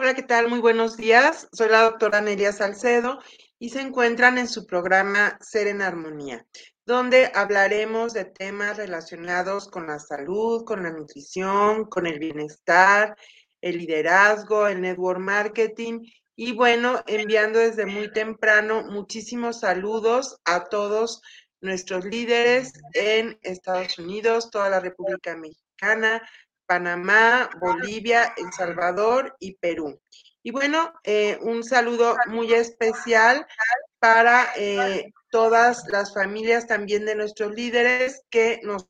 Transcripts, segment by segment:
Hola, ¿qué tal? Muy buenos días. Soy la doctora Nelia Salcedo y se encuentran en su programa Ser en Armonía, donde hablaremos de temas relacionados con la salud, con la nutrición, con el bienestar, el liderazgo, el network marketing y bueno, enviando desde muy temprano muchísimos saludos a todos nuestros líderes en Estados Unidos, toda la República Mexicana, Panamá, Bolivia, El Salvador y Perú. Y bueno, eh, un saludo muy especial para eh, todas las familias también de nuestros líderes que nos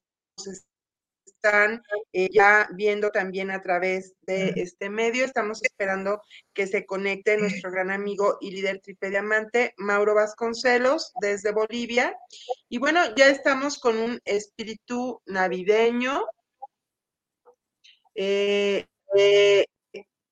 están eh, ya viendo también a través de este medio. Estamos esperando que se conecte nuestro gran amigo y líder triple diamante, Mauro Vasconcelos, desde Bolivia. Y bueno, ya estamos con un espíritu navideño, eh, eh,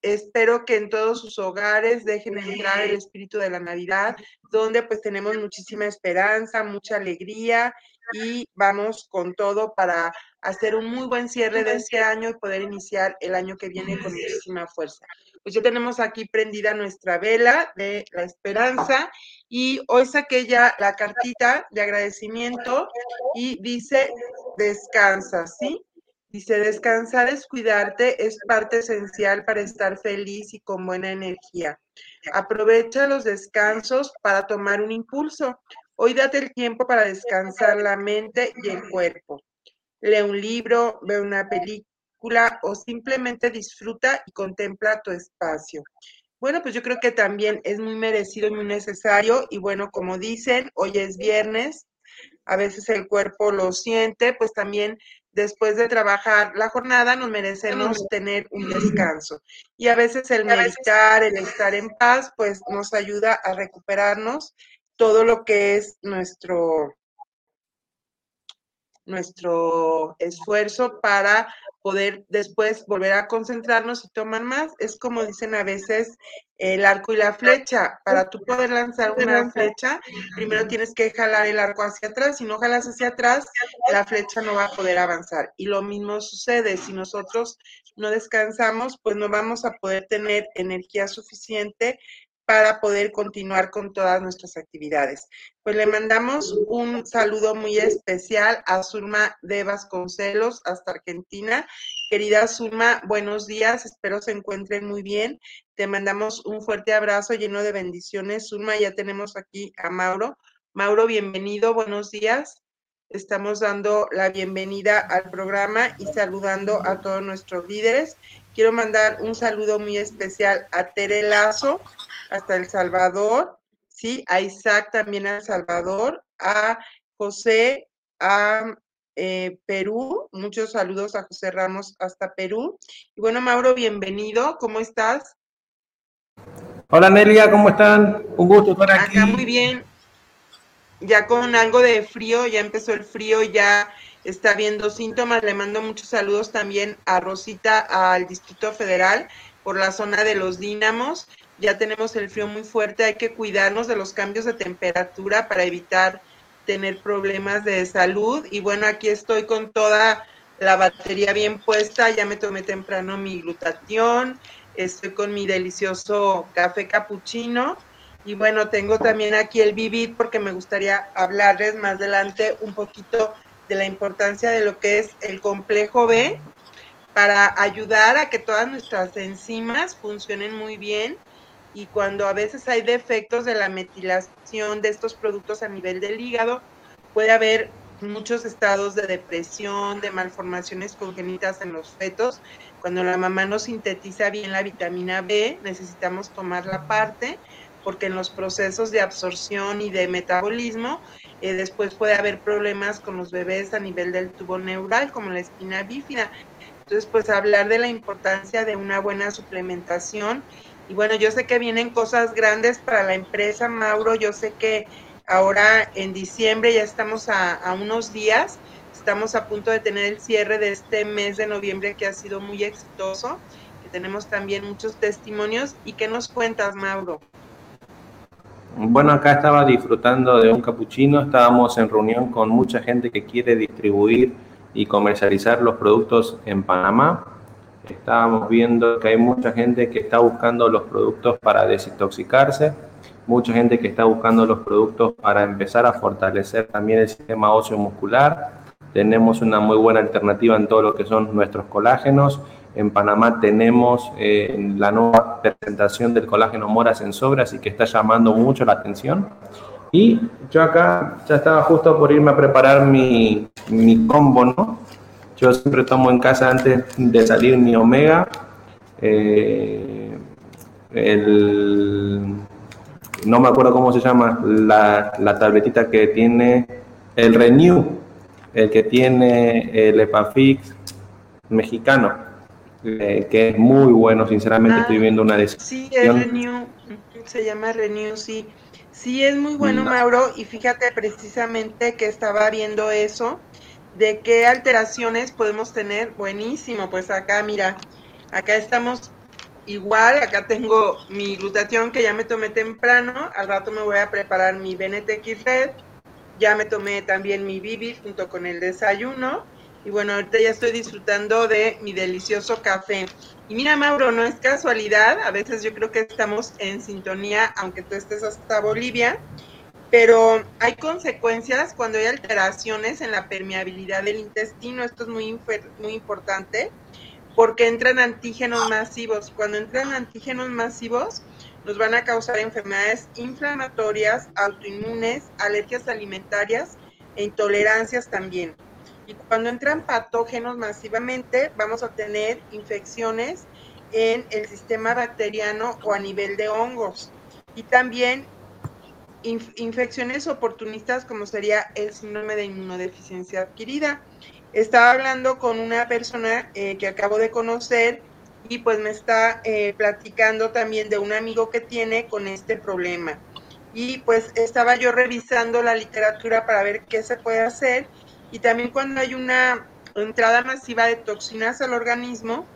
espero que en todos sus hogares dejen entrar el espíritu de la Navidad, donde pues tenemos muchísima esperanza, mucha alegría y vamos con todo para hacer un muy buen cierre de este año y poder iniciar el año que viene con muchísima fuerza. Pues ya tenemos aquí prendida nuestra vela de la esperanza y hoy saqué ya la cartita de agradecimiento y dice descansa, ¿sí? Dice, descansar es cuidarte, es parte esencial para estar feliz y con buena energía. Aprovecha los descansos para tomar un impulso. Hoy date el tiempo para descansar la mente y el cuerpo. Lee un libro, ve una película o simplemente disfruta y contempla tu espacio. Bueno, pues yo creo que también es muy merecido y muy necesario. Y bueno, como dicen, hoy es viernes, a veces el cuerpo lo siente, pues también después de trabajar la jornada nos merecemos tener un descanso. Y a veces el meditar, el estar en paz, pues nos ayuda a recuperarnos todo lo que es nuestro nuestro esfuerzo para poder después volver a concentrarnos y tomar más. Es como dicen a veces el arco y la flecha. Para tú poder lanzar una flecha, primero tienes que jalar el arco hacia atrás. Si no jalas hacia atrás, la flecha no va a poder avanzar. Y lo mismo sucede. Si nosotros no descansamos, pues no vamos a poder tener energía suficiente para poder continuar con todas nuestras actividades. Pues le mandamos un saludo muy especial a Zulma de Vasconcelos hasta Argentina. Querida Zulma, buenos días, espero se encuentren muy bien. Te mandamos un fuerte abrazo lleno de bendiciones. Zulma, ya tenemos aquí a Mauro. Mauro, bienvenido, buenos días. Estamos dando la bienvenida al programa y saludando a todos nuestros líderes. Quiero mandar un saludo muy especial a Tere Lazo, hasta El Salvador, ¿sí? A Isaac también a El Salvador, a José a eh, Perú. Muchos saludos a José Ramos hasta Perú. Y bueno, Mauro, bienvenido. ¿Cómo estás? Hola Nelia, ¿cómo están? Un gusto estar aquí. Acá muy bien. Ya con algo de frío, ya empezó el frío, ya está viendo síntomas. Le mando muchos saludos también a Rosita, al Distrito Federal, por la zona de los Dínamos. Ya tenemos el frío muy fuerte, hay que cuidarnos de los cambios de temperatura para evitar tener problemas de salud. Y bueno, aquí estoy con toda la batería bien puesta, ya me tomé temprano mi glutatión, estoy con mi delicioso café cappuccino. Y bueno, tengo también aquí el Vivit porque me gustaría hablarles más adelante un poquito de la importancia de lo que es el complejo B para ayudar a que todas nuestras enzimas funcionen muy bien y cuando a veces hay defectos de la metilación de estos productos a nivel del hígado, puede haber muchos estados de depresión, de malformaciones congénitas en los fetos. Cuando la mamá no sintetiza bien la vitamina B, necesitamos tomar la parte porque en los procesos de absorción y de metabolismo eh, después puede haber problemas con los bebés a nivel del tubo neural, como la espina bífida. Entonces, pues hablar de la importancia de una buena suplementación. Y bueno, yo sé que vienen cosas grandes para la empresa, Mauro. Yo sé que ahora en diciembre ya estamos a, unos días. Estamos a punto de tener el cierre de este mes de noviembre que ha sido muy exitoso, que tenemos también muchos testimonios. ¿Y qué nos cuentas, Mauro? Bueno, acá estaba disfrutando de un capuchino, estábamos en reunión con mucha gente que quiere distribuir y comercializar los productos en Panamá. Estábamos viendo que hay mucha gente que está buscando los productos para desintoxicarse, mucha gente que está buscando los productos para empezar a fortalecer también el sistema óseo muscular. Tenemos una muy buena alternativa en todo lo que son nuestros colágenos en Panamá tenemos eh, la nueva presentación del colágeno Moras en sobra, así que está llamando mucho la atención. Y yo acá ya estaba justo por irme a preparar mi, mi combo, ¿no? Yo siempre tomo en casa antes de salir mi omega. Eh, el, no me acuerdo cómo se llama, la, la, tabletita que tiene el Renew, el que tiene el Epafix mexicano eh, que es muy bueno, sinceramente estoy viendo una decisión. Sí, es Renew, se llama Renew, sí. Sí, es muy bueno, mm. Mauro, y fíjate precisamente que estaba viendo eso, de qué alteraciones podemos tener. Buenísimo, pues acá, mira, acá estamos igual, acá tengo mi glutatión que ya me tomé temprano, al rato me voy a preparar mi BNTX Red, ya me tomé también mi Bibi junto con el desayuno, y bueno, ahorita ya estoy disfrutando de mi delicioso café. Y mira, Mauro, no es casualidad, a veces yo creo que estamos en sintonía, aunque tú estés hasta Bolivia, pero hay consecuencias cuando hay alteraciones en la permeabilidad del intestino. Esto es muy, muy importante porque entran antígenos masivos. Cuando entran antígenos masivos, nos van a causar enfermedades inflamatorias, autoinmunes, alergias alimentarias e intolerancias también. Y cuando entran patógenos masivamente, vamos a tener infecciones en el sistema bacteriano o a nivel de hongos. Y también infecciones oportunistas como sería el síndrome de inmunodeficiencia adquirida. Estaba hablando con una persona eh, que acabo de conocer y pues me está eh, platicando también de un amigo que tiene con este problema. Y pues estaba yo revisando la literatura para ver qué se puede hacer y también cuando hay una entrada masiva de toxinas al organismo,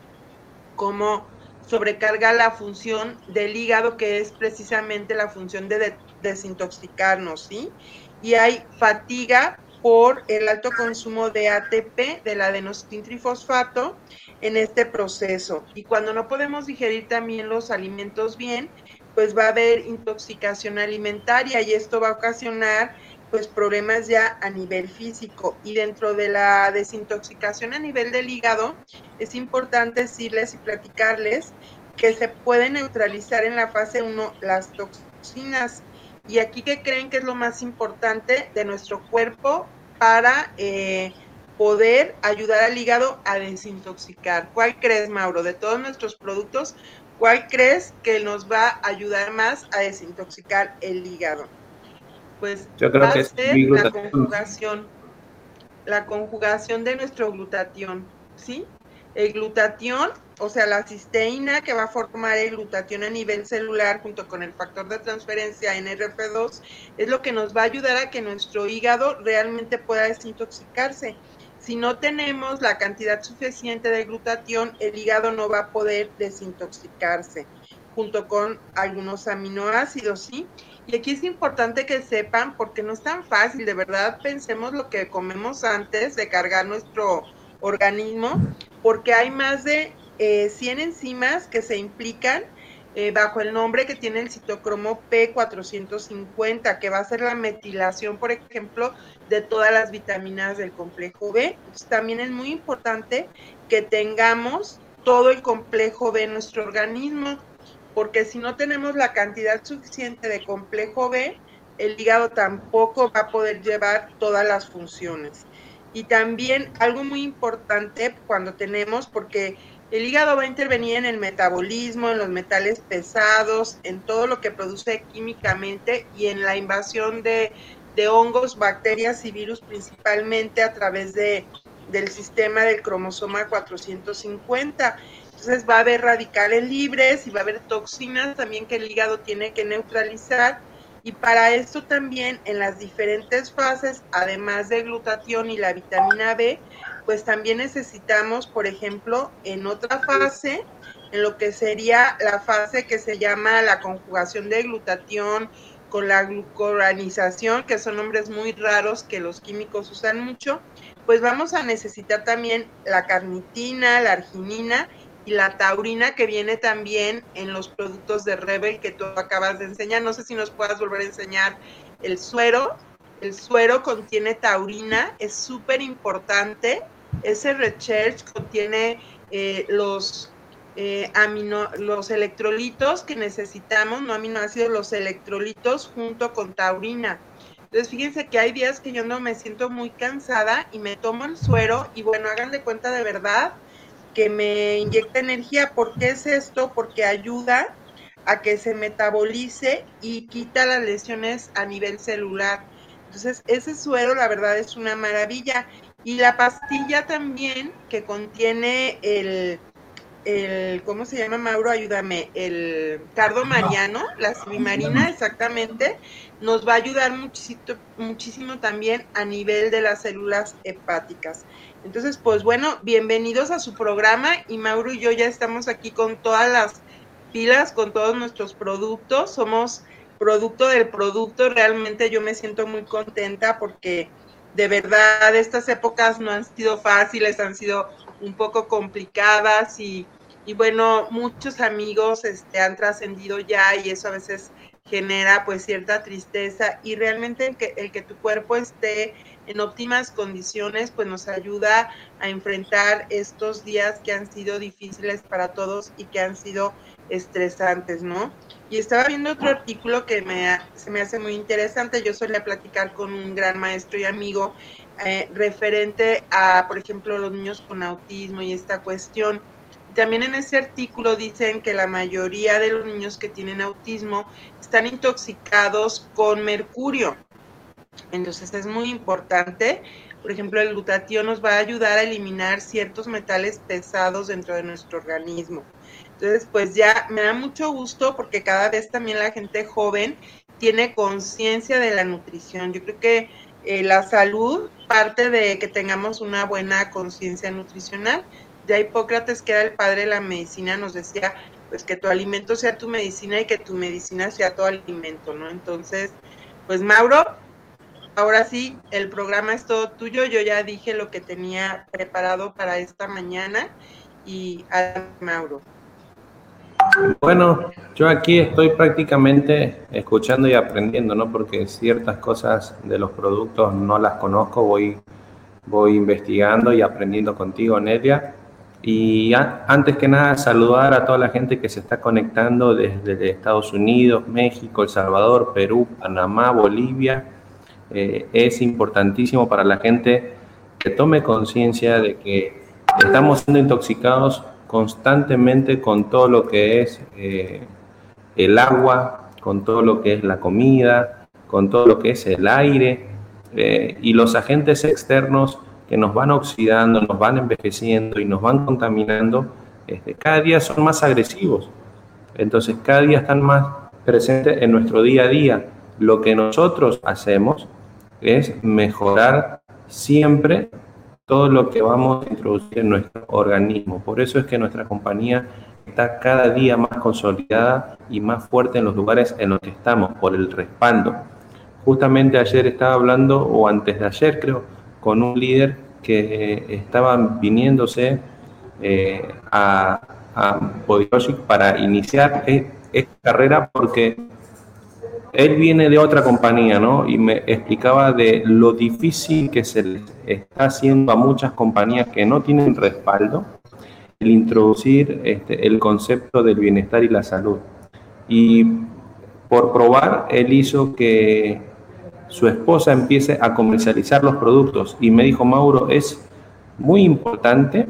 como sobrecarga la función del hígado, que es precisamente la función de, desintoxicarnos, ¿sí? Y hay fatiga por el alto consumo de ATP, del adenosín trifosfato, en este proceso. Y cuando no podemos digerir también los alimentos bien, pues va a haber intoxicación alimentaria y esto va a ocasionar pues problemas ya a nivel físico y dentro de la desintoxicación a nivel del hígado es importante decirles y platicarles que se pueden neutralizar en la fase 1 las toxinas y aquí que creen que es lo más importante de nuestro cuerpo para eh, poder ayudar al hígado a desintoxicar. ¿Cuál crees, Mauro? De todos nuestros productos, ¿Cuál crees que nos va a ayudar más a desintoxicar el hígado? Pues Yo creo que es la conjugación, la conjugación de nuestro glutatión, ¿sí? El glutatión, o sea, la cisteína que va a formar el glutatión a nivel celular junto con el factor de transferencia NRF2, es lo que nos va a ayudar a que nuestro hígado realmente pueda desintoxicarse. Si no tenemos la cantidad suficiente de glutatión, el hígado no va a poder desintoxicarse junto con algunos aminoácidos, ¿sí? Y aquí es importante que sepan, porque no es tan fácil, de verdad pensemos lo que comemos antes de cargar nuestro organismo, porque hay más de 100 eh, enzimas que se implican eh, bajo el nombre que tiene el citocromo P450, que va a ser la metilación, por ejemplo, de todas las vitaminas del complejo B. también es muy importante que tengamos todo el complejo B en nuestro organismo, porque si no tenemos la cantidad suficiente de complejo B, el hígado tampoco va a poder llevar todas las funciones. Y también algo muy importante cuando tenemos, porque el hígado va a intervenir en el metabolismo, en los metales pesados, en todo lo que produce químicamente y en la invasión de, hongos, bacterias y virus principalmente a través de, del sistema del cromosoma 450. Entonces va a haber radicales libres y va a haber toxinas también que el hígado tiene que neutralizar. Y para esto también en las diferentes fases, además de glutatión y la vitamina B, pues también necesitamos, por ejemplo, en otra fase, en lo que sería la fase que se llama la conjugación de glutatión con la glucoranización, que son nombres muy raros que los químicos usan mucho, pues vamos a necesitar también la carnitina, la arginina la taurina que viene también en los productos de Rebel que tú acabas de enseñar. No sé si nos puedas volver a enseñar el suero. El suero contiene taurina, es súper importante ese research contiene eh, los, eh, amino, los electrolitos que necesitamos, no aminoácidos, los electrolitos junto con taurina. Entonces, fíjense que hay días que yo no me siento muy cansada y me tomo el suero y bueno, hagan de cuenta de verdad que me inyecta energía. ¿Por qué es esto? Porque ayuda a que se metabolice y quita las lesiones a nivel celular. Entonces, ese suero, la verdad, es una maravilla. Y la pastilla también que contiene el, el, ¿cómo se llama, Mauro? Ayúdame, el cardo mariano, la semimarina, exactamente, nos va a ayudar muchísimo, muchísimo también a nivel de las células hepáticas. Entonces, pues bueno, bienvenidos a su programa y Mauro y yo ya estamos aquí con todas las pilas, con todos nuestros productos. Somos producto del producto. Realmente yo me siento muy contenta porque de verdad estas épocas no han sido fáciles, han sido un poco complicadas y, bueno, muchos amigos este, han trascendido ya y eso a veces genera pues cierta tristeza y realmente el que, el que tu cuerpo esté en óptimas condiciones pues nos ayuda a enfrentar estos días que han sido difíciles para todos y que han sido estresantes, ¿no? Y estaba viendo otro artículo que me, se me hace muy interesante. Yo solía platicar con un gran maestro y amigo eh, referente a, por ejemplo, los niños con autismo y esta cuestión. También en ese artículo dicen que la mayoría de los niños que tienen autismo están intoxicados con mercurio. Entonces es muy importante. Por ejemplo, el glutatión nos va a ayudar a eliminar ciertos metales pesados dentro de nuestro organismo. Entonces, pues ya me da mucho gusto porque cada vez también la gente joven tiene conciencia de la nutrición. Yo creo que eh, la salud parte de que tengamos una buena conciencia nutricional. Ya Hipócrates, que era el padre de la medicina, nos decía pues que tu alimento sea tu medicina y que tu medicina sea tu alimento, ¿no? Entonces, pues Mauro, ahora sí, el programa es todo tuyo. Yo ya dije lo que tenía preparado para esta mañana y a Mauro. Bueno, yo aquí estoy prácticamente escuchando y aprendiendo, ¿no? Porque ciertas cosas de los productos no las conozco, voy, voy investigando y aprendiendo contigo, Nelia. Y antes que nada, saludar a toda la gente que se está conectando desde Estados Unidos, México, El Salvador, Perú, Panamá, Bolivia. Eh, es importantísimo para la gente que tome conciencia de que estamos siendo intoxicados constantemente con todo lo que es eh, el agua, con todo lo que es la comida, con todo lo que es el aire eh, y los agentes externos que nos van oxidando, nos van envejeciendo y nos van contaminando, este, cada día son más agresivos. Entonces cada día están más presentes en nuestro día a día. Lo que nosotros hacemos es mejorar siempre todo lo que vamos a introducir en nuestro organismo. Por eso es que nuestra compañía está cada día más consolidada y más fuerte en los lugares en los que estamos, por el respaldo. Justamente ayer estaba hablando, o antes de ayer creo, con un líder que estaba viniéndose eh, a, a para iniciar e-, esta carrera porque él viene de otra compañía, ¿no? Y me explicaba de lo difícil que se le está haciendo a muchas compañías que no tienen respaldo el introducir este, el concepto del bienestar y la salud. Y por probar, él hizo que su esposa empiece a comercializar los productos. Y me dijo, Mauro, es muy importante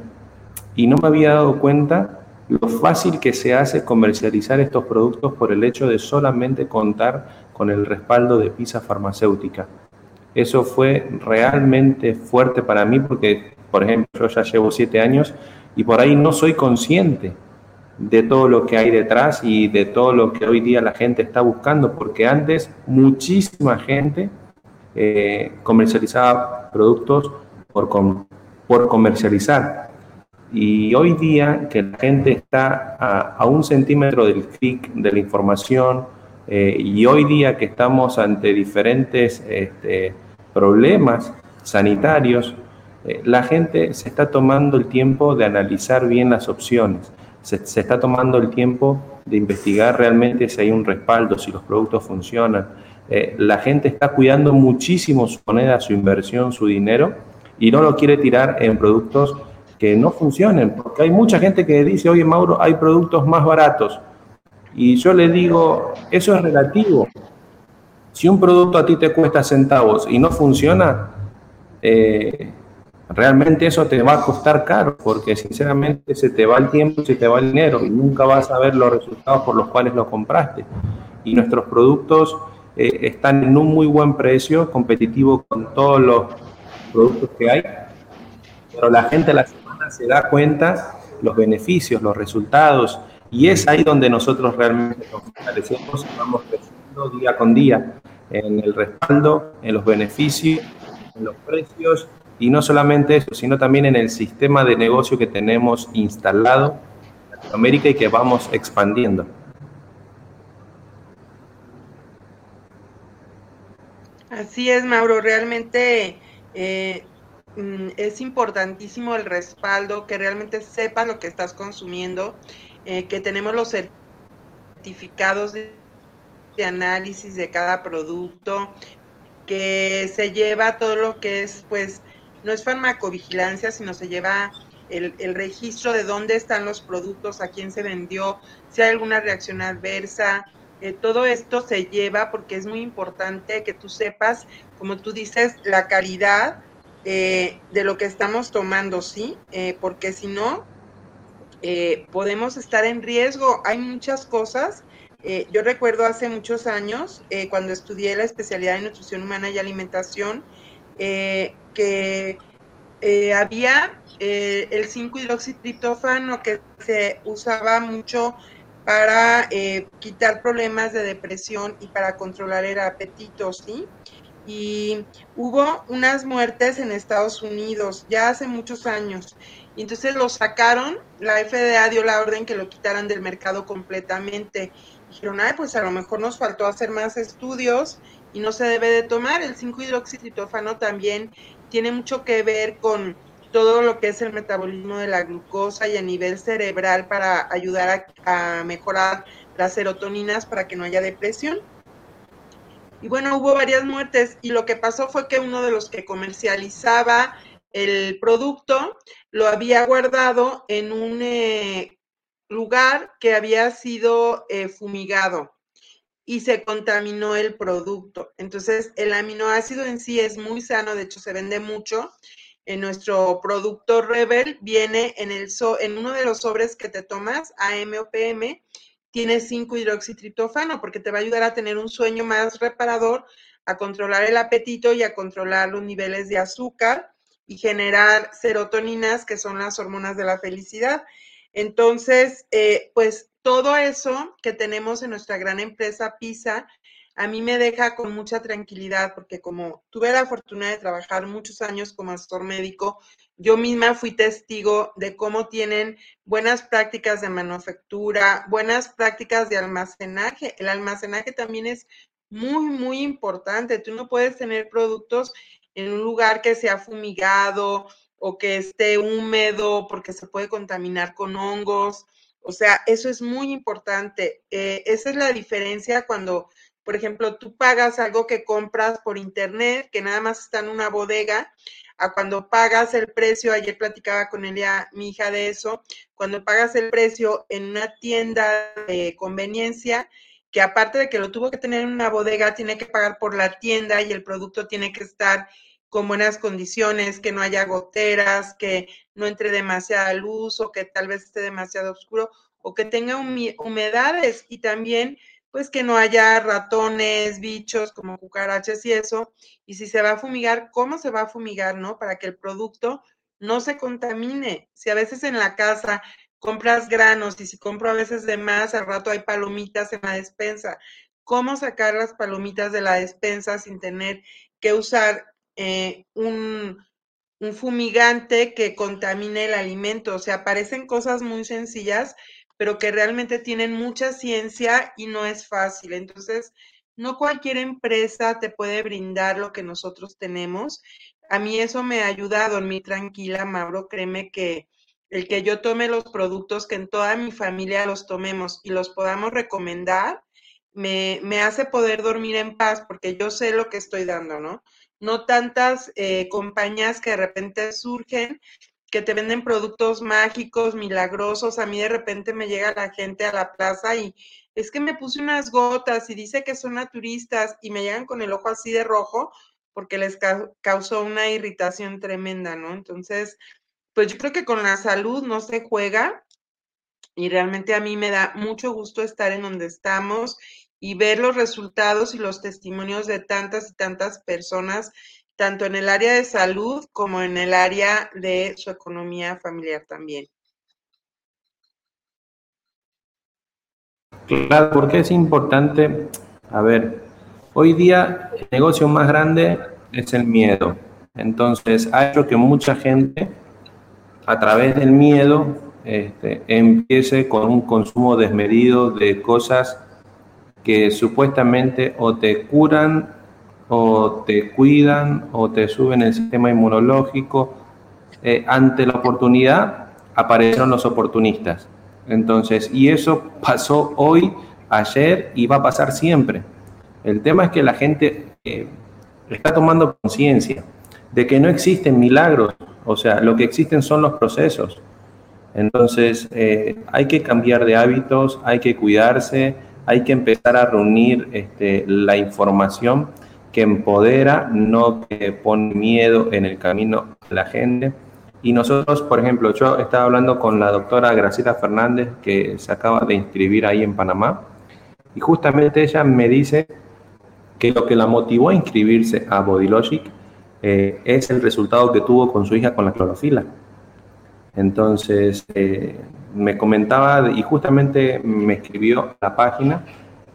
y no me había dado cuenta lo fácil que se hace comercializar estos productos por el hecho de solamente contar con el respaldo de Pisa Farmacéutica. Eso fue realmente fuerte para mí porque, por ejemplo, yo ya llevo siete años y por ahí no soy consciente de todo lo que hay detrás y de todo lo que hoy día la gente está buscando, porque antes muchísima gente eh, comercializaba productos por, por comercializar. Y hoy día que la gente está a, un centímetro del clic de la información eh, y hoy día que estamos ante diferentes este, problemas sanitarios, eh, la gente se está tomando el tiempo de analizar bien las opciones, se, está tomando el tiempo de investigar realmente si hay un respaldo, si los productos funcionan. Eh, la gente está cuidando muchísimo su moneda, su inversión, su dinero y no lo quiere tirar en productos que no funcionen, porque hay mucha gente que dice, oye Mauro, hay productos más baratos. Y yo le digo, eso es relativo. Si un producto a ti te cuesta centavos y no funciona, eh, realmente eso te va a costar caro, porque sinceramente se te va el tiempo, se te va el dinero y nunca vas a ver los resultados por los cuales lo compraste. Y nuestros productos eh, están en un muy buen precio, competitivo con todos los productos que hay, pero la gente la se da cuenta los beneficios, los resultados, y es ahí donde nosotros realmente nos fortalecemos y vamos creciendo día con día en el respaldo, en los beneficios, en los precios, y no solamente eso, sino también en el sistema de negocio que tenemos instalado en Latinoamérica y que vamos expandiendo. Así es, Mauro, realmente eh, es importantísimo el respaldo, que realmente sepas lo que estás consumiendo, eh, que tenemos los certificados de, análisis de cada producto, que se lleva todo lo que es, pues, no es farmacovigilancia, sino se lleva el, el, registro de dónde están los productos, a quién se vendió, si hay alguna reacción adversa. Eh, todo esto se lleva porque es muy importante que tú sepas, como tú dices, la calidad eh, de lo que estamos tomando, ¿sí? Eh, porque si no, eh, podemos estar en riesgo. Hay muchas cosas. yo recuerdo hace muchos años, cuando estudié la especialidad de nutrición humana y alimentación, que había el 5-hidroxitriptófano que se usaba mucho para quitar problemas de depresión y para controlar el apetito, ¿sí? Y hubo unas muertes en Estados Unidos ya hace muchos años. Y entonces lo sacaron, la FDA dio la orden que lo quitaran del mercado completamente. Dijeron, ay, pues a lo mejor nos faltó hacer más estudios y no se debe de tomar. El 5-hidroxitritófano también tiene mucho que ver con todo lo que es el metabolismo de la glucosa y a nivel cerebral para ayudar a, a mejorar las serotoninas para que no haya depresión. Y bueno, hubo varias muertes y lo que pasó fue que uno de los que comercializaba el producto lo había guardado en un eh, lugar que había sido eh, fumigado y se contaminó el producto. Entonces, el aminoácido en sí es muy sano, de hecho se vende mucho. en nuestro producto Rebel viene en, el en uno de los sobres que te tomas, AM o tiene 5 hidroxitriptofano porque te va a ayudar a tener un sueño más reparador, a controlar el apetito y a controlar los niveles de azúcar y generar serotoninas, que son las hormonas de la felicidad. Entonces, eh, pues todo eso que tenemos en nuestra gran empresa PISA, a mí me deja con mucha tranquilidad porque como tuve la fortuna de trabajar muchos años como asesor médico, yo misma fui testigo de cómo tienen buenas prácticas de manufactura, buenas prácticas de almacenaje. El almacenaje también es muy, muy importante. Tú no puedes tener productos en un lugar que sea fumigado o que esté húmedo porque se puede contaminar con hongos. O sea, eso es muy importante. Eh, esa es la diferencia cuando, por ejemplo, tú pagas algo que compras por internet, que nada más está en una bodega, a cuando pagas el precio, ayer platicaba con ella, mi hija, de eso, cuando pagas el precio en una tienda de conveniencia, que aparte de que lo tuvo que tener en una bodega, tiene que pagar por la tienda y el producto tiene que estar con buenas condiciones, que no haya goteras, que no entre demasiada luz o que tal vez esté demasiado oscuro o que tenga humedades. Y también pues que no haya ratones, bichos como cucarachas y eso. Y si se va a fumigar, ¿cómo se va a fumigar, no? Para que el producto no se contamine. Si a veces en la casa compras granos y si compro a veces de más, al rato hay palomitas en la despensa. ¿Cómo sacar las palomitas de la despensa sin tener que usar eh, un, un fumigante que contamine el alimento. O sea, parecen cosas muy sencillas, pero que realmente tienen mucha ciencia y no es fácil. Entonces, no cualquier empresa te puede brindar lo que nosotros tenemos. A mí eso me ha ayudado en mi tranquila, Mauro. Créeme que el que yo tome los productos, que en toda mi familia los tomemos y los podamos recomendar, me, me hace poder dormir en paz porque yo sé lo que estoy dando, ¿no? no tantas eh, compañías que de repente surgen, que te venden productos mágicos, milagrosos. A mí de repente me llega la gente a la plaza y es que me puse unas gotas y dice que son naturistas y me llegan con el ojo así de rojo porque les causó una irritación tremenda, ¿no? Entonces, pues yo creo que con la salud no se juega y realmente a mí me da mucho gusto estar en donde estamos y ver los resultados y los testimonios de tantas y tantas personas, tanto en el área de salud como en el área de su economía familiar también. Claro, porque es importante, a ver, hoy día el negocio más grande es el miedo. Entonces, ha hecho que mucha gente, a través del miedo, este, empiece con un consumo desmedido de cosas que supuestamente o te curan o te cuidan o te suben el sistema inmunológico. Eh, ante la oportunidad aparecieron los oportunistas. Entonces, y eso pasó hoy, ayer y va a pasar siempre. El tema es que la gente eh, está tomando conciencia de que no existen milagros, o sea, lo que existen son los procesos. Entonces, eh, hay que cambiar de hábitos, hay que cuidarse, hay que empezar a reunir este, la información que empodera, no que pone miedo en el camino a la gente. Y nosotros, por ejemplo, yo estaba hablando con la doctora Graciela Fernández, que se acaba de inscribir ahí en Panamá, y justamente ella me dice que lo que la motivó a inscribirse a Bodylogic eh, es el resultado que tuvo con su hija con la clorofila. Entonces, eh, me comentaba y justamente me escribió la página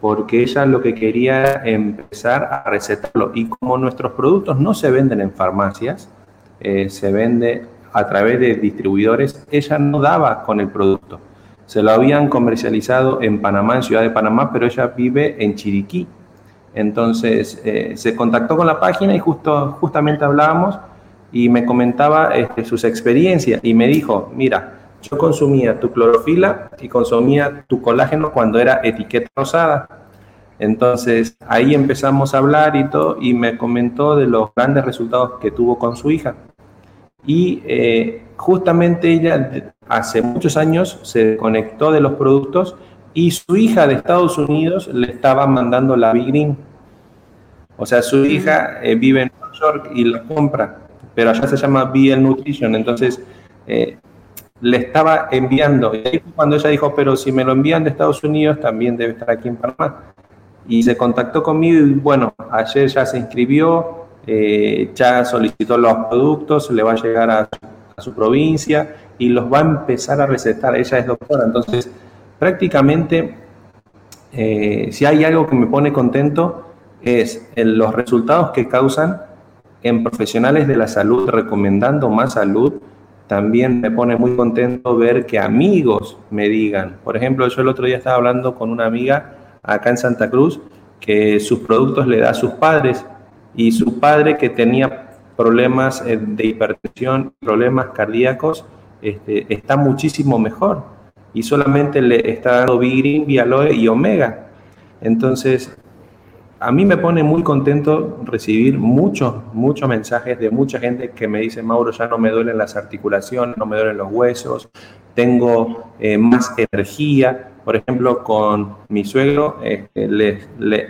porque ella lo que quería era empezar a recetarlo. Y como nuestros productos no se venden en farmacias, eh, se vende a través de distribuidores, ella no daba con el producto. Se lo habían comercializado en Panamá, en Ciudad de Panamá, pero ella vive en Chiriquí. Entonces eh, se contactó con la página y justo, justamente hablábamos y me comentaba este, sus experiencias y me dijo, mira, yo consumía tu clorofila y consumía tu colágeno cuando era etiqueta rosada. Entonces ahí empezamos a hablar y todo, y me comentó de los grandes resultados que tuvo con su hija. Y eh, justamente ella hace muchos años se conectó de los productos y su hija de Estados Unidos le estaba mandando la Big Green. O sea, su hija eh, vive en Nueva York y la compra pero allá se llama BL Nutrition, entonces eh, le estaba enviando, y ahí cuando ella dijo, pero si me lo envían de Estados Unidos, también debe estar aquí en Panamá. Y se contactó conmigo y bueno, ayer ya se inscribió, eh, ya solicitó los productos, le va a llegar a, su provincia y los va a empezar a recetar. Ella es doctora, entonces prácticamente eh, si hay algo que me pone contento es los resultados que causan en profesionales de la salud recomendando más salud. También me pone muy contento ver que amigos me digan. Por ejemplo, yo el otro día estaba hablando con una amiga acá en Santa Cruz que sus productos le da a sus padres y su padre que tenía problemas eh, de hipertensión, problemas cardíacos, este, está muchísimo mejor y solamente le está dando Bigrin, Vialoe y Omega. Entonces, a mí me pone muy contento recibir muchos, muchos mensajes de mucha gente que me dice, Mauro, ya no me duelen las articulaciones, no me duelen los huesos, tengo eh, más energía. Por ejemplo, con mi suegro este, le,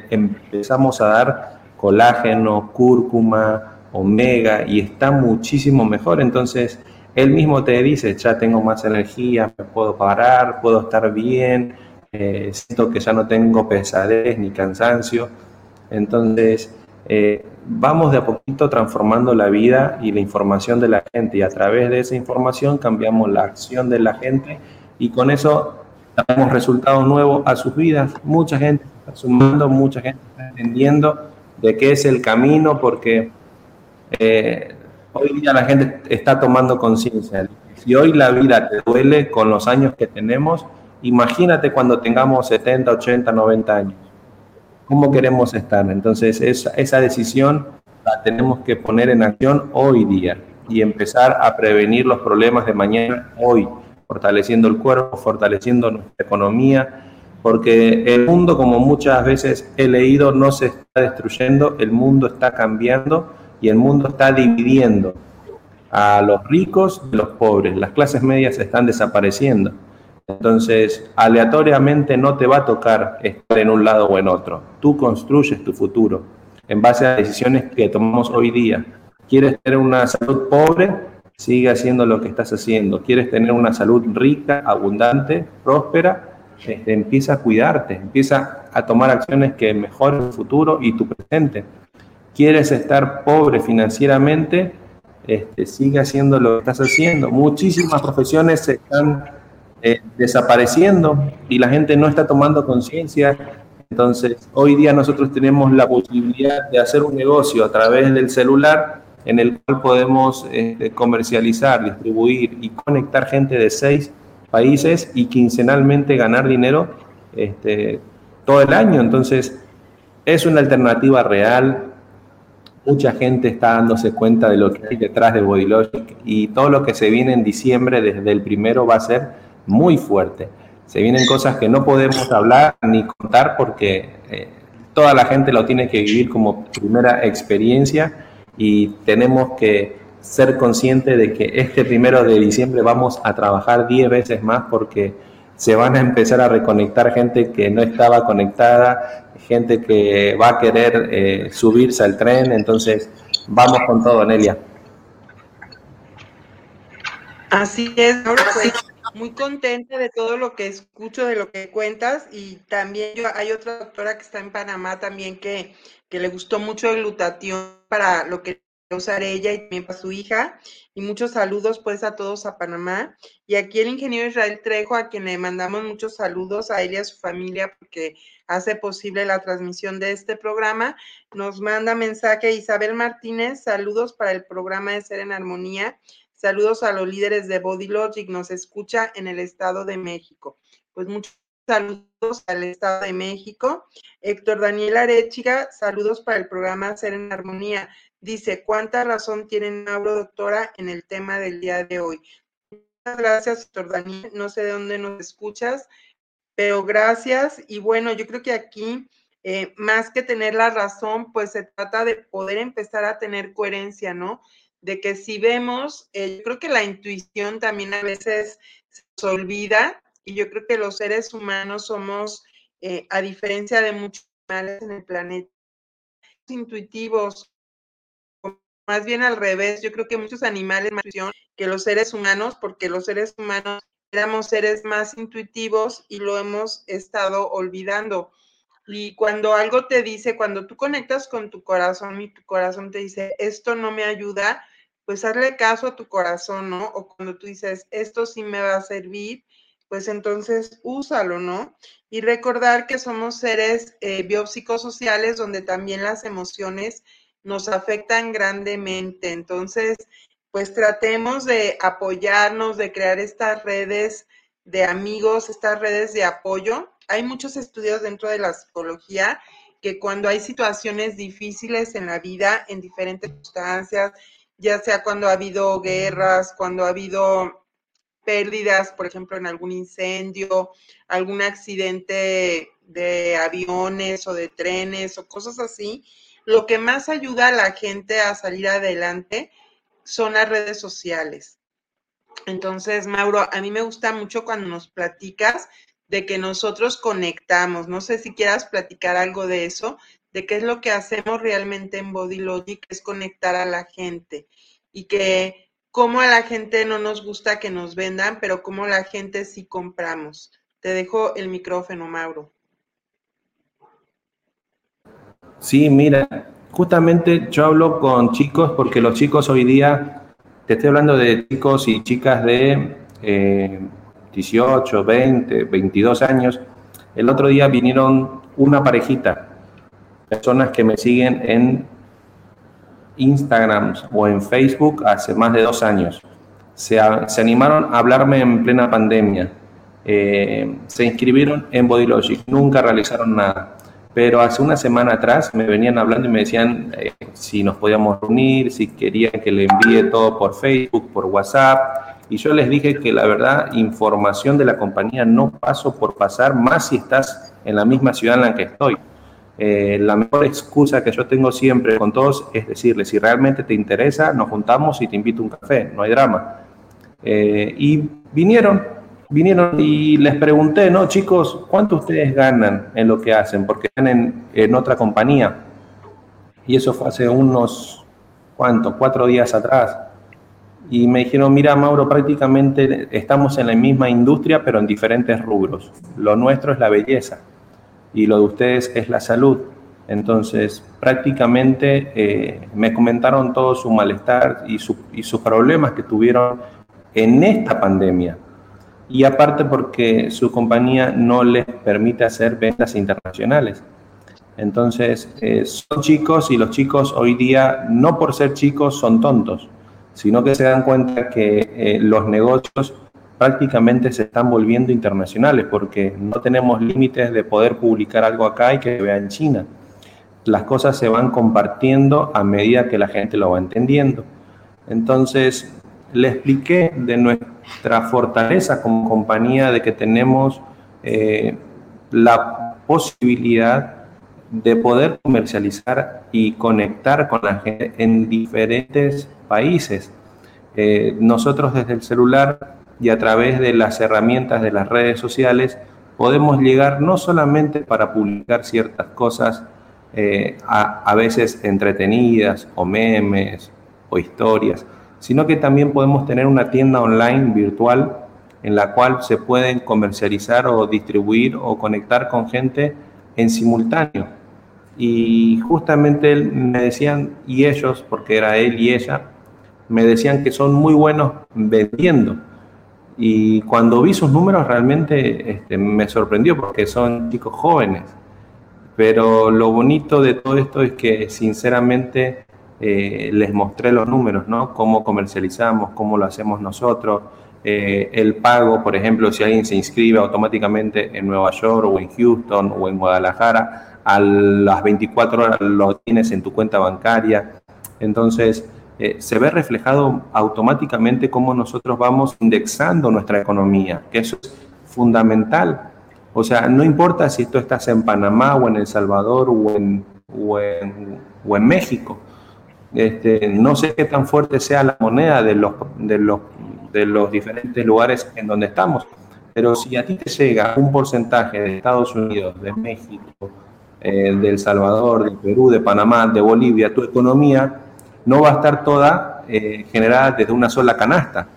empezamos a dar colágeno, cúrcuma, omega y está muchísimo mejor. Entonces, él mismo te dice, ya tengo más energía, me puedo parar, puedo estar bien, eh, siento que ya no tengo pesadez ni cansancio. Entonces, eh, vamos de a poquito transformando la vida y la información de la gente y a través de esa información cambiamos la acción de la gente y con eso damos resultados nuevos a sus vidas. Mucha gente está sumando, mucha gente está entendiendo de qué es el camino porque eh, hoy día la gente está tomando conciencia. Si hoy la vida te duele con los años que tenemos, imagínate cuando tengamos 70, 80, 90 años cómo queremos estar. Entonces, esa, esa decisión la tenemos que poner en acción hoy día y empezar a prevenir los problemas de mañana hoy, fortaleciendo el cuerpo, fortaleciendo nuestra economía, porque el mundo, como muchas veces he leído, no se está destruyendo, el mundo está cambiando y el mundo está dividiendo a los ricos de los pobres. Las clases medias están desapareciendo. Entonces, aleatoriamente no te va a tocar estar en un lado o en otro. Tú construyes tu futuro en base a decisiones que tomamos hoy día. ¿Quieres tener una salud pobre? Sigue haciendo lo que estás haciendo. ¿Quieres tener una salud rica, abundante, próspera? Este, empieza a cuidarte, empieza a tomar acciones que mejoren tu futuro y tu presente. ¿Quieres estar pobre financieramente? Este, sigue haciendo lo que estás haciendo. Muchísimas profesiones se están eh, desapareciendo y la gente no está tomando conciencia. Entonces, hoy día nosotros tenemos la posibilidad de hacer un negocio a través del celular en el cual podemos este, comercializar, distribuir y conectar gente de seis países y quincenalmente ganar dinero este, todo el año. Entonces, es una alternativa real. Mucha gente está dándose cuenta de lo que hay detrás de Bodylogic y todo lo que se viene en diciembre desde el primero va a ser muy fuerte. Se vienen cosas que no podemos hablar ni contar porque eh, toda la gente lo tiene que vivir como primera experiencia y tenemos que ser conscientes de que este primero de diciembre vamos a trabajar 10 veces más porque se van a empezar a reconectar gente que no estaba conectada, gente que va a querer eh, subirse al tren, entonces vamos con todo, Nelia. Así es, ahora pues muy contenta de todo lo que escucho, de lo que cuentas y también yo, hay otra doctora que está en Panamá también que, que le gustó mucho el glutatión para lo que usar ella y también para su hija. Y muchos saludos pues a todos a Panamá. Y aquí el ingeniero Israel Trejo, a quien le mandamos muchos saludos a él y a su familia porque hace posible la transmisión de este programa. Nos manda mensaje Isabel Martínez, saludos para el programa de Ser en Armonía. Saludos a los líderes de Body Logic, nos escucha en el Estado de México. Pues muchos saludos al Estado de México. Héctor Daniel Arechiga, saludos para el programa Ser en Armonía. Dice, ¿cuánta razón tiene Mauro, doctora, en el tema del día de hoy? Muchas gracias, Héctor Daniel. No sé de dónde nos escuchas, pero gracias. Y bueno, yo creo que aquí, eh, más que tener la razón, pues se trata de poder empezar a tener coherencia, ¿no? De que si vemos, eh, yo creo que la intuición también a veces se olvida y yo creo que los seres humanos somos, eh, a diferencia de muchos animales en el planeta, intuitivos, más bien al revés. Yo creo que muchos animales más que los seres humanos, porque los seres humanos éramos seres más intuitivos y lo hemos estado olvidando. Y cuando algo te dice, cuando tú conectas con tu corazón y tu corazón te dice, esto no me ayuda, pues hazle caso a tu corazón, ¿no? O cuando tú dices, esto sí me va a servir, pues entonces úsalo, ¿no? Y recordar que somos seres eh, biopsicosociales donde también las emociones nos afectan grandemente. Entonces, pues tratemos de apoyarnos, de crear estas redes de amigos, estas redes de apoyo. Hay muchos estudios dentro de la psicología que cuando hay situaciones difíciles en la vida, en diferentes circunstancias, ya sea cuando ha habido guerras, cuando ha habido pérdidas, por ejemplo, en algún incendio, algún accidente de aviones o de trenes o cosas así, lo que más ayuda a la gente a salir adelante son las redes sociales. Entonces, Mauro, a mí me gusta mucho cuando nos platicas de que nosotros conectamos. No sé si quieras platicar algo de eso, de qué es lo que hacemos realmente en Body Logic, es conectar a la gente y que cómo a la gente no nos gusta que nos vendan, pero cómo la gente sí compramos. Te dejo el micrófono, Mauro. Sí, mira, justamente yo hablo con chicos porque los chicos hoy día, te estoy hablando de chicos y chicas de 18, 20, 22 años. El otro día vinieron una parejita, personas que me siguen en Instagram o en Facebook hace más de dos años. Se, animaron a hablarme en plena pandemia. Eh, se inscribieron en Bodylogic, nunca realizaron nada pero hace una semana atrás me venían hablando y me decían eh, si nos podíamos reunir, si querían que le envíe todo por Facebook, por WhatsApp. Y yo les dije que la verdad, información de la compañía no paso por pasar, más si estás en la misma ciudad en la que estoy. Eh, la mejor excusa que yo tengo siempre con todos es decirles, si realmente te interesa, nos juntamos y te invito a un café, no hay drama. Eh, y vinieron, vinieron y les pregunté, ¿no? Chicos, ¿cuánto ustedes ganan en lo que hacen? Porque están en, otra compañía. Y eso fue hace unos, ¿cuántos? Cuatro días atrás. Y me dijeron, mira, Mauro, prácticamente estamos en la misma industria, pero en diferentes rubros. Lo nuestro es la belleza y lo de ustedes es la salud. Entonces, prácticamente eh, me comentaron todo su malestar y, sus problemas que tuvieron en esta pandemia y aparte porque su compañía no les permite hacer ventas internacionales. Entonces, eh, son chicos y los chicos hoy día, no por ser chicos, son tontos, sino que se dan cuenta que eh, los negocios prácticamente se están volviendo internacionales porque no tenemos límites de poder publicar algo acá y que se vea en China. Las cosas se van compartiendo a medida que la gente lo va entendiendo. Entonces, le expliqué de nuestra fortaleza como compañía, de que tenemos eh, la posibilidad de poder comercializar y conectar con la gente en diferentes países. Eh, nosotros desde el celular y a través de las herramientas de las redes sociales podemos llegar no solamente para publicar ciertas cosas eh, a veces entretenidas o memes o historias, sino que también podemos tener una tienda online virtual en la cual se pueden comercializar o distribuir o conectar con gente en simultáneo. Y justamente me decían, y ellos, porque era él y ella, me decían que son muy buenos vendiendo. Y cuando vi sus números realmente este, me sorprendió porque son chicos jóvenes. Pero lo bonito de todo esto es que sinceramente eh, les mostré los números, ¿no? Cómo comercializamos, cómo lo hacemos nosotros. Eh, el pago, por ejemplo, si alguien se inscribe automáticamente en Nueva York o en Houston o en Guadalajara, a las 24 horas lo tienes en tu cuenta bancaria. Entonces, eh, se ve reflejado automáticamente cómo nosotros vamos indexando nuestra economía, que eso es fundamental. O sea, no importa si tú estás en Panamá o en El Salvador o en, o en, o en México, este, no sé qué tan fuerte sea la moneda de los, de, los, de los diferentes lugares en donde estamos, pero si a ti te llega un porcentaje de Estados Unidos, de México, eh, de El Salvador, de Perú, de Panamá, de Bolivia, tu economía no va a estar toda eh, generada desde una sola canasta.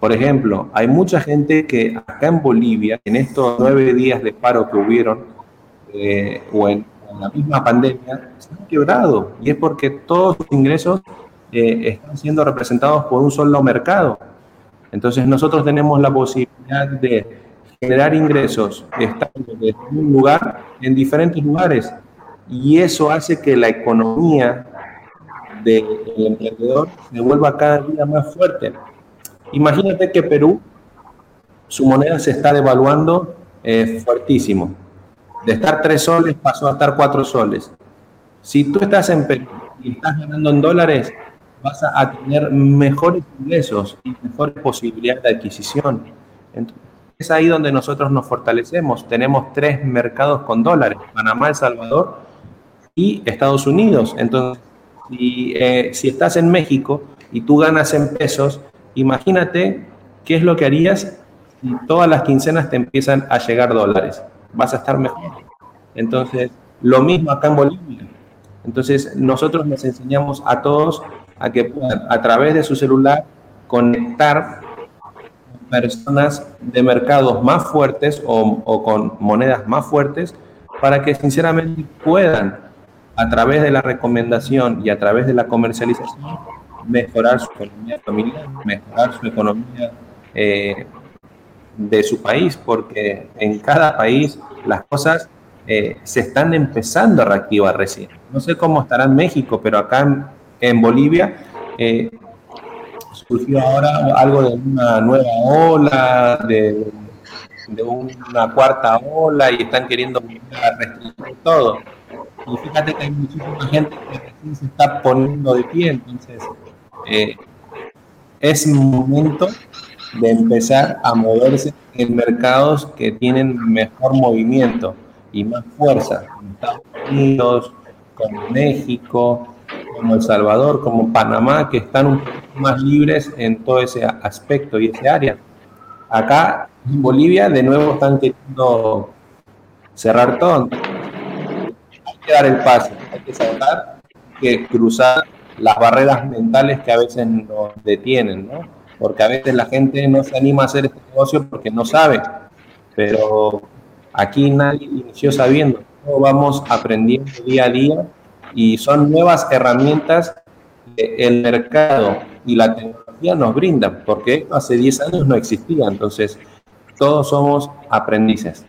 Por ejemplo, hay mucha gente que acá en Bolivia, en estos nueve días de paro que hubieron, eh, o en, la misma pandemia, se han quebrado. Y es porque todos los ingresos eh, están siendo representados por un solo mercado. Entonces nosotros tenemos la posibilidad de generar ingresos estando en un lugar en diferentes lugares. Y eso hace que la economía del emprendedor se vuelva cada día más fuerte. Imagínate que Perú, su moneda se está devaluando eh, fuertísimo. De estar tres soles pasó a estar cuatro soles. Si tú estás en Perú y estás ganando en dólares, vas a tener mejores ingresos y mejores posibilidades de adquisición. Entonces, es ahí donde nosotros nos fortalecemos. Tenemos tres mercados con dólares, Panamá, El Salvador y Estados Unidos. Entonces, si, eh, si estás en México y tú ganas en pesos, imagínate qué es lo que harías si todas las quincenas te empiezan a llegar dólares. Vas a estar mejor. Entonces, lo mismo acá en Bolivia. Entonces, nosotros les enseñamos a todos a que puedan, a través de su celular, conectar personas de mercados más fuertes o, o, con monedas más fuertes para que sinceramente puedan a través de la recomendación y a través de la comercialización, mejorar su economía familiar, mejorar su economía eh, de su país, porque en cada país las cosas eh, se están empezando a reactivar recién. No sé cómo estará en México, pero acá en, Bolivia eh, surgió ahora algo de una nueva ola, de, de una cuarta ola y están queriendo restringir todo. Y fíjate que hay muchísima gente que recién se está poniendo de pie, entonces eh, es momento de empezar a moverse en mercados que tienen mejor movimiento y más fuerza, como Estados Unidos, como México, como El Salvador, como Panamá, que están un poco más libres en todo ese aspecto y ese área. Acá en Bolivia de nuevo están queriendo cerrar todo que dar el paso, hay que saber que cruzar las barreras mentales que a veces nos detienen, ¿no? Porque a veces la gente no se anima a hacer este negocio porque no sabe, pero aquí nadie inició sabiendo, todos vamos aprendiendo día a día y son nuevas herramientas que el mercado y la tecnología nos brindan, porque hace 10 años no existía, entonces todos somos aprendices.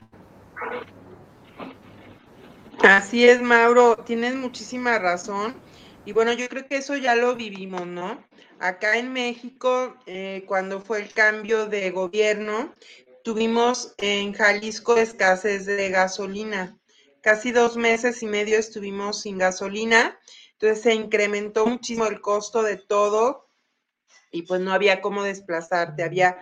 Así es, Mauro, tienes muchísima razón. Y bueno, yo creo que eso ya lo vivimos, ¿no? Acá en México, eh, cuando fue el cambio de gobierno, tuvimos en Jalisco escasez de gasolina. Casi dos meses y medio estuvimos sin gasolina, entonces se incrementó muchísimo el costo de todo y pues no había cómo desplazarte, había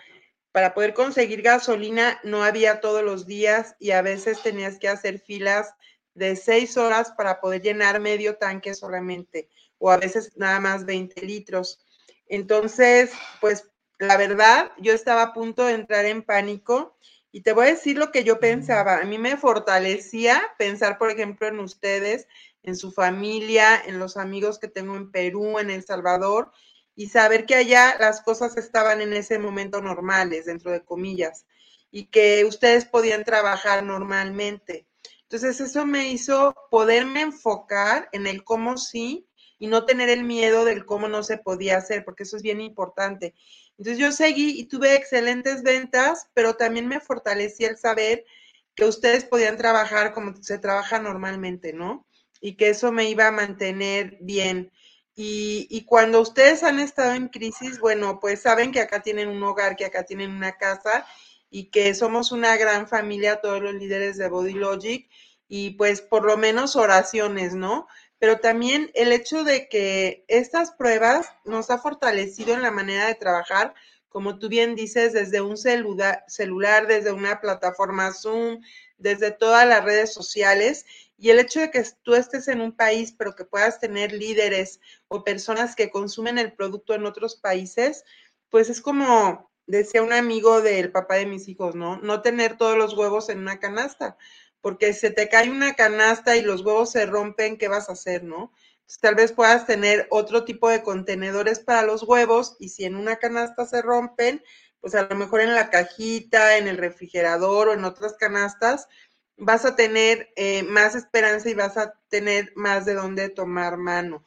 para poder conseguir gasolina no había todos los días y a veces tenías que hacer filas de seis horas para poder llenar medio tanque solamente, o a veces nada más 20 litros. Entonces, pues la verdad, yo estaba a punto de entrar en pánico y te voy a decir lo que yo pensaba. A mí me fortalecía pensar, por ejemplo, en ustedes, en su familia, en los amigos que tengo en Perú, en El Salvador, y saber que allá las cosas estaban en ese momento normales, dentro de comillas, y que ustedes podían trabajar normalmente. Entonces eso me hizo poderme enfocar en el cómo sí y no tener el miedo del cómo no se podía hacer, porque eso es bien importante. Entonces yo seguí y tuve excelentes ventas, pero también me fortalecía el saber que ustedes podían trabajar como se trabaja normalmente, ¿no? Y que eso me iba a mantener bien. Y, y, cuando ustedes han estado en crisis, bueno, pues saben que acá tienen un hogar, que acá tienen una casa y que somos una gran familia, todos los líderes de Body Logic, y pues por lo menos oraciones, ¿no? Pero también el hecho de que estas pruebas nos ha fortalecido en la manera de trabajar, como tú bien dices, desde un celular, celular desde una plataforma Zoom, desde todas las redes sociales. Y el hecho de que tú estés en un país, pero que puedas tener líderes o personas que consumen el producto en otros países, pues es como decía un amigo del papá de mis hijos, ¿no? No tener todos los huevos en una canasta, porque se te cae una canasta y los huevos se rompen, ¿qué vas a hacer, no? tal vez puedas tener otro tipo de contenedores para los huevos y si en una canasta se rompen, pues a lo mejor en la cajita, en el refrigerador o en otras canastas, vas a tener eh, más esperanza y vas a tener más de dónde tomar mano.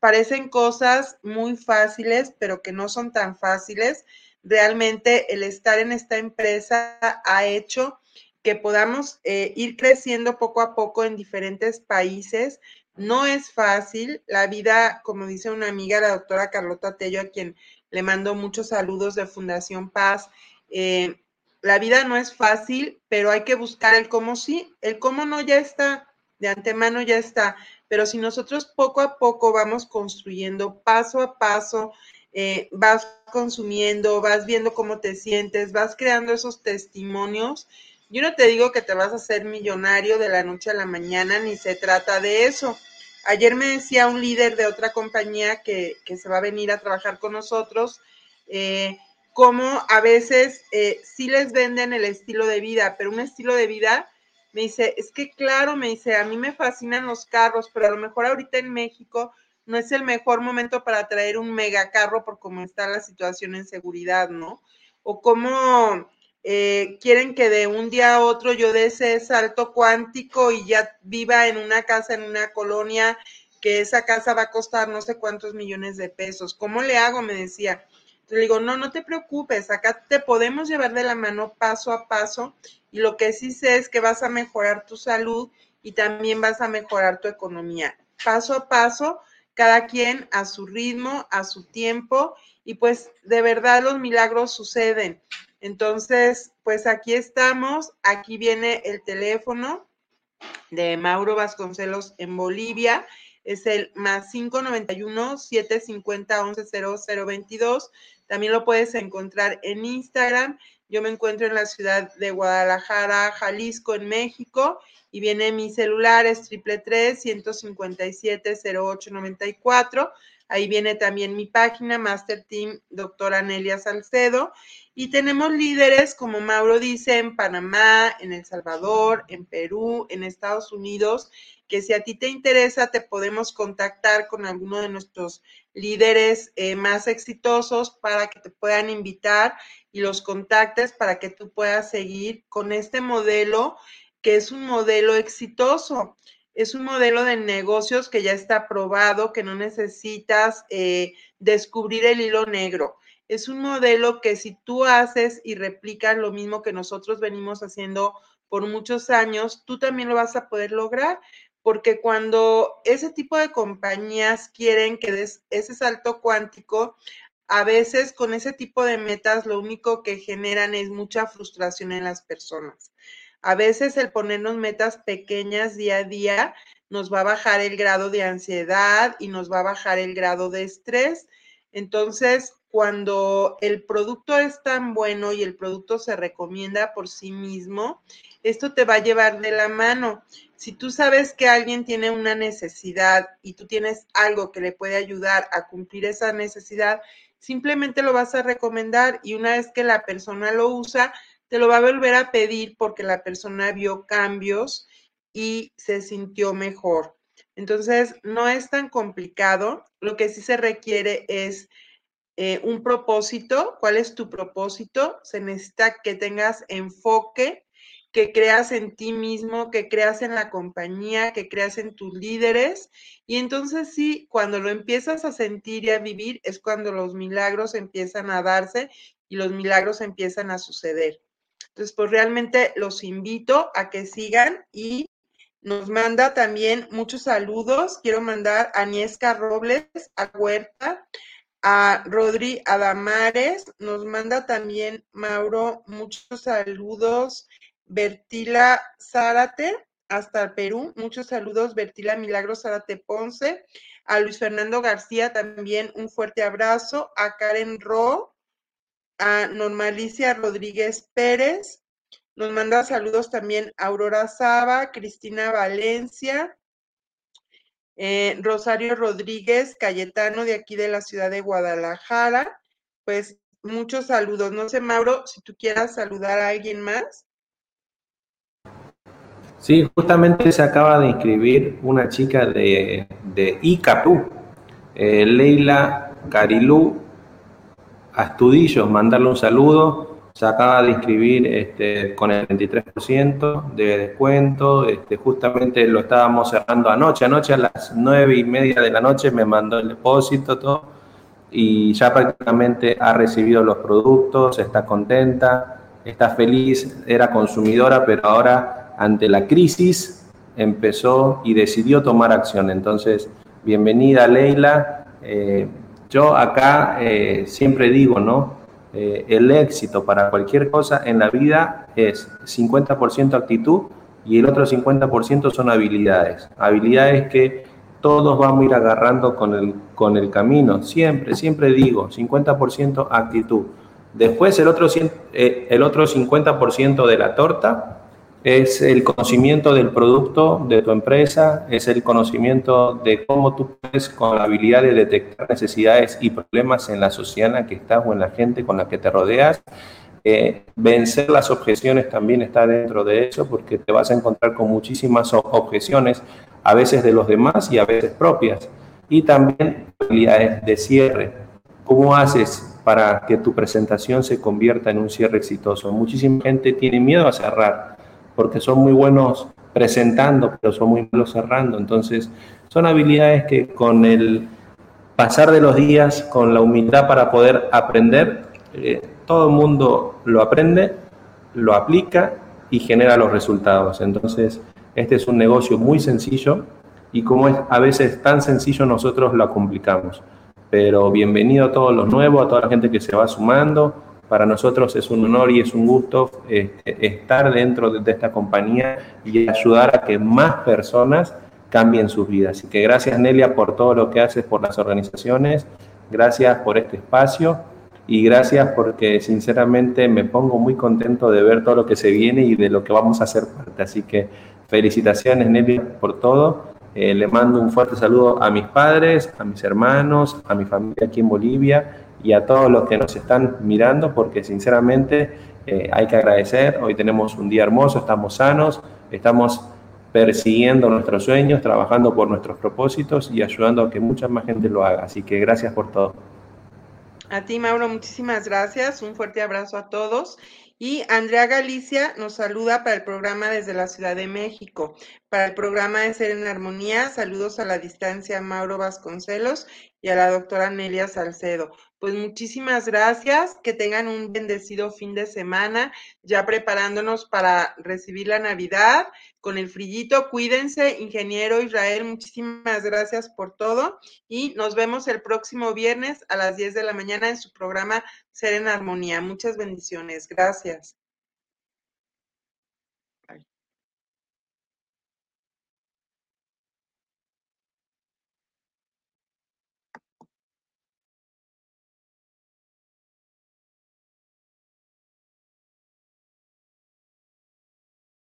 parecen cosas muy fáciles, pero que no son tan fáciles. Realmente el estar en esta empresa ha hecho que podamos eh, ir creciendo poco a poco en diferentes países. No es fácil. La vida, como dice una amiga, la doctora Carlota Tello, a quien le mando muchos saludos de Fundación Paz. Eh, la vida no es fácil, pero hay que buscar el cómo sí. El cómo no ya está, de antemano ya está. Pero si nosotros poco a poco vamos construyendo paso a paso, eh, vas consumiendo, vas viendo cómo te sientes, vas creando esos testimonios. Yo no te digo que te vas a hacer millonario de la noche a la mañana, ni se trata de eso. Ayer me decía un líder de otra compañía que, se va a venir a trabajar con nosotros, eh, cómo a veces eh, sí les venden el estilo de vida, pero un estilo de vida, me dice, es que claro, me dice, a mí me fascinan los carros, pero a lo mejor ahorita en México no es el mejor momento para traer un megacarro por cómo está la situación en seguridad, ¿no? O cómo eh, quieren que de un día a otro yo dé ese salto cuántico y ya viva en una casa, en una colonia, que esa casa va a costar no sé cuántos millones de pesos. ¿Cómo le hago? Me decía. Le digo, no, no te preocupes, acá te podemos llevar de la mano paso a paso y lo que sí sé es que vas a mejorar tu salud y también vas a mejorar tu economía. Paso a paso, cada quien a su ritmo, a su tiempo y pues de verdad los milagros suceden. Entonces, pues aquí estamos, aquí viene el teléfono de Mauro Vasconcelos en Bolivia, es el más 591 750 110022. También lo puedes encontrar en Instagram. Yo me encuentro en la ciudad de Guadalajara, Jalisco, en México, y viene mi celular, es triple 157 0894. Ahí viene también mi página, Master Team Doctora Nelia Salcedo. Y tenemos líderes, como Mauro dice, en Panamá, en El Salvador, en Perú, en Estados Unidos, que si a ti te interesa, te podemos contactar con alguno de nuestros líderes eh, más exitosos para que te puedan invitar y los contactes para que tú puedas seguir con este modelo, que es un modelo exitoso es un modelo de negocios que ya está probado, que no necesitas eh, descubrir el hilo negro. Es un modelo que si tú haces y replicas lo mismo que nosotros venimos haciendo por muchos años, tú también lo vas a poder lograr, porque cuando ese tipo de compañías quieren que des ese salto cuántico, a veces con ese tipo de metas lo único que generan es mucha frustración en las personas. A veces el ponernos metas pequeñas día a día nos va a bajar el grado de ansiedad y nos va a bajar el grado de estrés. Entonces, cuando el producto es tan bueno y el producto se recomienda por sí mismo, esto te va a llevar de la mano. Si tú sabes que alguien tiene una necesidad y tú tienes algo que le puede ayudar a cumplir esa necesidad, simplemente lo vas a recomendar y una vez que la persona lo usa, te lo va a volver a pedir porque la persona vio cambios y se sintió mejor. Entonces, no es tan complicado. Lo que sí se requiere es eh, un propósito. ¿Cuál es tu propósito? Se necesita que tengas enfoque, que creas en ti mismo, que creas en la compañía, que creas en tus líderes. Y entonces sí, cuando lo empiezas a sentir y a vivir, es cuando los milagros empiezan a darse y los milagros empiezan a suceder. Entonces, pues realmente los invito a que sigan y nos manda también muchos saludos. Quiero mandar a Niesca Robles, a Huerta, a Rodri Adamares. Nos manda también Mauro muchos saludos. Bertila Zárate, hasta el Perú. Muchos saludos, Bertila Milagro Zárate Ponce. A Luis Fernando García también un fuerte abrazo. A Karen Ro, a Normalicia Rodríguez Pérez. Nos manda saludos también Aurora Saba, Cristina Valencia, eh, Rosario Rodríguez, Cayetano de aquí de la ciudad de Guadalajara. Pues muchos saludos. No sé, Mauro, si tú quieras saludar a alguien más. Sí, justamente se acaba de inscribir una chica de, de ICAPU, eh, Leila Carilú Astudillo, mandarle un saludo. Se acaba de inscribir este, con el 23% de descuento. Este, justamente lo estábamos cerrando anoche. Anoche a las nueve y media de la noche me mandó el depósito, todo. Y ya prácticamente ha recibido los productos, está contenta, está feliz, era consumidora, pero ahora ante la crisis empezó y decidió tomar acción. Entonces, bienvenida Leila. Eh, yo acá eh, siempre digo, ¿no? Eh, el éxito para cualquier cosa en la vida es 50% actitud y el otro 50% son habilidades. Habilidades que todos vamos a ir agarrando con el, con el camino. Siempre, siempre digo, 50% actitud. Después el otro, el otro 50% de la torta es el conocimiento del producto de tu empresa, es el conocimiento de cómo tú puedes con la habilidad de detectar necesidades y problemas en la sociedad en la que estás o en la gente con la que te rodeas. Eh, vencer las objeciones también está dentro de eso porque te vas a encontrar con muchísimas objeciones, a veces de los demás y a veces propias. Y también habilidades de cierre. ¿Cómo haces para que tu presentación se convierta en un cierre exitoso? Muchísima gente tiene miedo a cerrar porque son muy buenos presentando, pero son muy malos cerrando. Entonces, son habilidades que con el pasar de los días, con la humildad para poder aprender, eh, todo el mundo lo aprende, lo aplica y genera los resultados. Entonces, este es un negocio muy sencillo y como es a veces tan sencillo, nosotros lo complicamos. Pero bienvenido a todos los nuevos, a toda la gente que se va sumando para nosotros es un honor y es un gusto este, estar dentro de, esta compañía y ayudar a que más personas cambien sus vidas. Así que gracias Nelia por todo lo que haces por las organizaciones, gracias por este espacio y gracias porque sinceramente me pongo muy contento de ver todo lo que se viene y de lo que vamos a hacer parte. Así que felicitaciones Nelia por todo. Eh, le mando un fuerte saludo a mis padres, a mis hermanos, a mi familia aquí en Bolivia y a todos los que nos están mirando, porque sinceramente eh, hay que agradecer. Hoy tenemos un día hermoso, estamos sanos, estamos persiguiendo nuestros sueños, trabajando por nuestros propósitos y ayudando a que mucha más gente lo haga. Así que gracias por todo. A ti, Mauro, muchísimas gracias. Un fuerte abrazo a todos. Y Andrea Galicia nos saluda para el programa desde la Ciudad de México. Para el programa de Ser en Armonía, saludos a la distancia Mauro Vasconcelos y a la doctora Nelia Salcedo. Pues muchísimas gracias, que tengan un bendecido fin de semana, ya preparándonos para recibir la Navidad con el frillito. Cuídense, ingeniero Israel, muchísimas gracias por todo y nos vemos el próximo viernes a las 10 de la mañana en su programa Ser en Armonía. Muchas bendiciones, gracias.